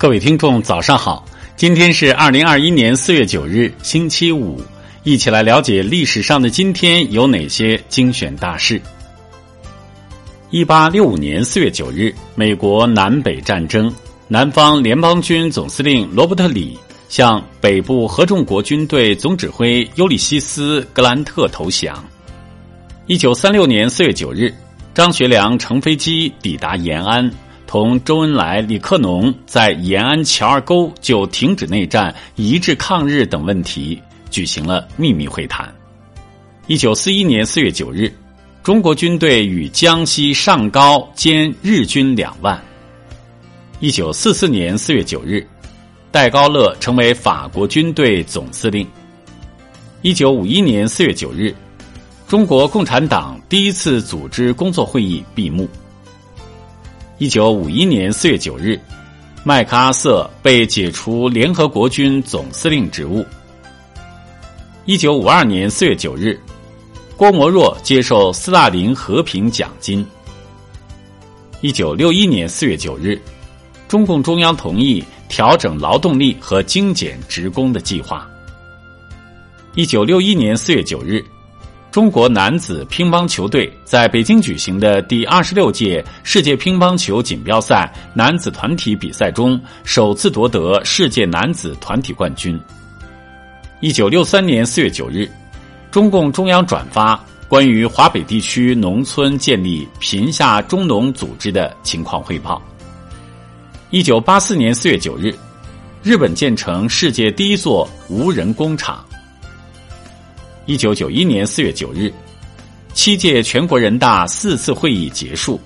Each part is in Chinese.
各位听众，早上好！今天是二零二一年四月九日，星期五，一起来了解历史上的今天有哪些精选大事。一八六五年四月九日，美国南北战争，南方联邦军总司令罗伯特李向北部合众国军队总指挥尤里西斯格兰特投降。一九三六年四月九日，张学良乘飞机抵达延安。同周恩来、李克农在延安乔二沟就停止内战、一致抗日等问题举行了秘密会谈。一九四一年四月九日，中国军队与江西上高歼日军两万。一九四四年四月九日，戴高乐成为法国军队总司令。一九五一年四月九日，中国共产党第一次组织工作会议闭幕。一九五一年四月九日，麦克阿瑟被解除联合国军总司令职务。一九五二年四月九日，郭沫若接受斯大林和平奖金。一九六一年四月九日，中共中央同意调整劳动力和精简职工的计划。一九六一年四月九日。中国男子乒乓球队在北京举行的第二十六届世界乒乓球锦标赛男子团体比赛中，首次夺得世界男子团体冠军。一九六三年四月九日，中共中央转发关于华北地区农村建立贫下中农组织的情况汇报。一九八四年四月九日，日本建成世界第一座无人工厂。一九九一年四月九日，七届全国人大四次会议结束。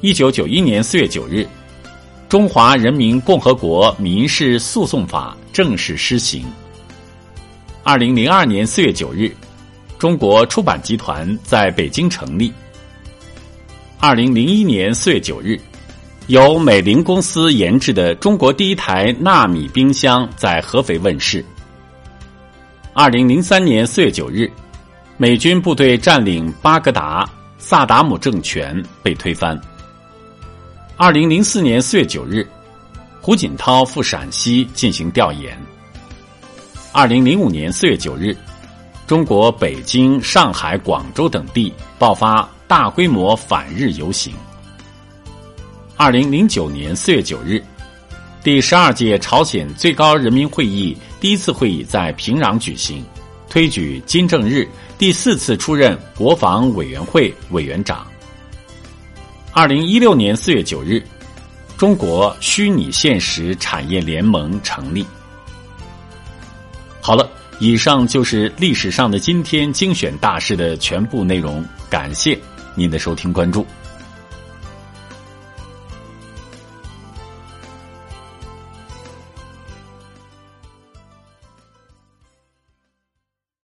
一九九一年四月九日，中华人民共和国民事诉讼法正式施行。二零零二年四月九日，中国出版集团在北京成立。二零零一年四月九日，由美菱公司研制的中国第一台纳米冰箱在合肥问世。二零零三年四月九日，美军部队占领巴格达，萨达姆政权被推翻。二零零四年四月九日，胡锦涛赴陕西进行调研。二零零五年四月九日，中国北京、上海、广州等地爆发大规模反日游行。二零零九年四月九日。第十二届朝鲜最高人民会议第一次会议在平壤举行，推举金正日第四次出任国防委员会委员长。二零一六年四月九日，中国虚拟现实产业联盟成立。好了，以上就是历史上的今天精选大事的全部内容，感谢您的收听关注。